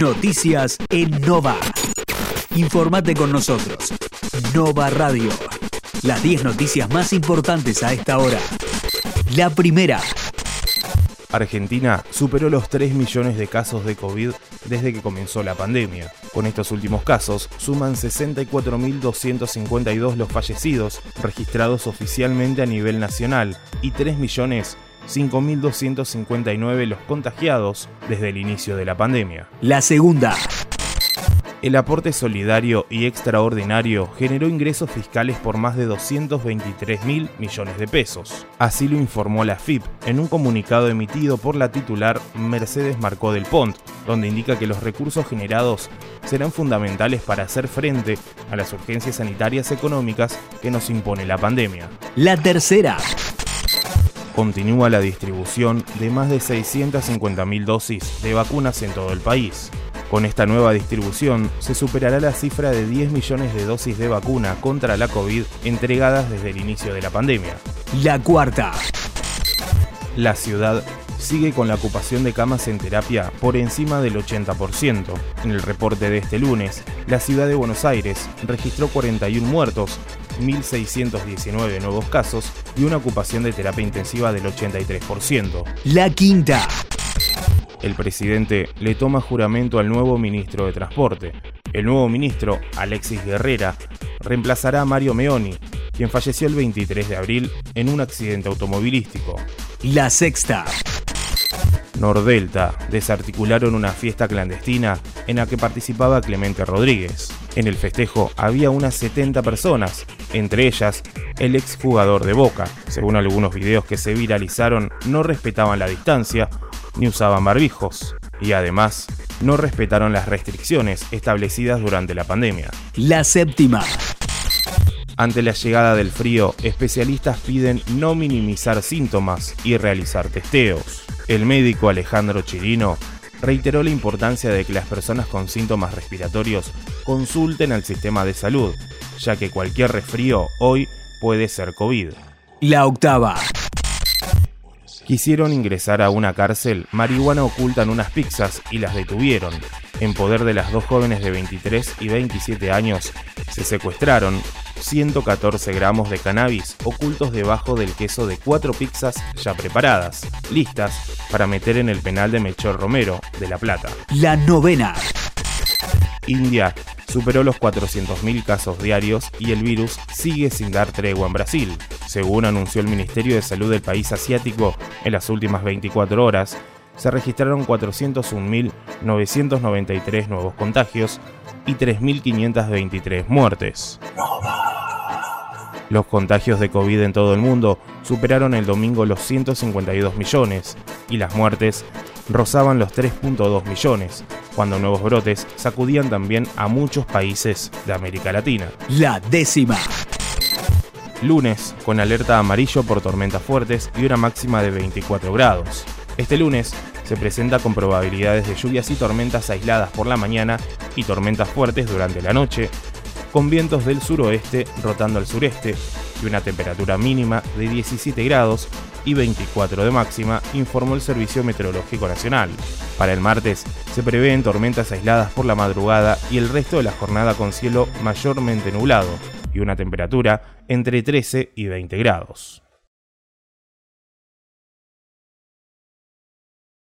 Noticias en Nova. Informate con nosotros. Nova Radio. Las 10 noticias más importantes a esta hora. La primera. Argentina superó los 3 millones de casos de COVID desde que comenzó la pandemia. Con estos últimos casos, suman 64.252 los fallecidos registrados oficialmente a nivel nacional y 3 millones 5.259 los contagiados desde el inicio de la pandemia. La segunda. El aporte solidario y extraordinario generó ingresos fiscales por más de 223 mil millones de pesos. Así lo informó la FIP en un comunicado emitido por la titular Mercedes Marcó del Pont, donde indica que los recursos generados serán fundamentales para hacer frente a las urgencias sanitarias económicas que nos impone la pandemia. La tercera continúa la distribución de más de 650.000 dosis de vacunas en todo el país. Con esta nueva distribución se superará la cifra de 10 millones de dosis de vacuna contra la COVID entregadas desde el inicio de la pandemia. La cuarta. La ciudad sigue con la ocupación de camas en terapia por encima del 80%. En el reporte de este lunes, la ciudad de Buenos Aires registró 41 muertos, 1.619 nuevos casos y una ocupación de terapia intensiva del 83%. La quinta el presidente le toma juramento al nuevo ministro de Transporte. El nuevo ministro, Alexis Guerrera, reemplazará a Mario Meoni, quien falleció el 23 de abril en un accidente automovilístico. La sexta. Nordelta desarticularon una fiesta clandestina en la que participaba Clemente Rodríguez. En el festejo había unas 70 personas, entre ellas el exjugador de Boca. Según algunos videos que se viralizaron, no respetaban la distancia ni usaban barbijos y además no respetaron las restricciones establecidas durante la pandemia. La séptima. Ante la llegada del frío, especialistas piden no minimizar síntomas y realizar testeos. El médico Alejandro Chirino reiteró la importancia de que las personas con síntomas respiratorios consulten al sistema de salud, ya que cualquier resfrío hoy puede ser COVID. La octava. Quisieron ingresar a una cárcel, marihuana oculta en unas pizzas y las detuvieron. En poder de las dos jóvenes de 23 y 27 años, se secuestraron 114 gramos de cannabis ocultos debajo del queso de cuatro pizzas ya preparadas, listas para meter en el penal de Melchor Romero, de La Plata. La novena. India superó los 400.000 casos diarios y el virus sigue sin dar tregua en Brasil. Según anunció el Ministerio de Salud del país asiático, en las últimas 24 horas se registraron 401.993 nuevos contagios y 3.523 muertes. Los contagios de COVID en todo el mundo superaron el domingo los 152 millones y las muertes rozaban los 3.2 millones, cuando nuevos brotes sacudían también a muchos países de América Latina. La décima. Lunes, con alerta amarillo por tormentas fuertes y una máxima de 24 grados. Este lunes se presenta con probabilidades de lluvias y tormentas aisladas por la mañana y tormentas fuertes durante la noche, con vientos del suroeste rotando al sureste y una temperatura mínima de 17 grados y 24 de máxima, informó el Servicio Meteorológico Nacional. Para el martes se prevén tormentas aisladas por la madrugada y el resto de la jornada con cielo mayormente nublado y una temperatura entre 13 y 20 grados.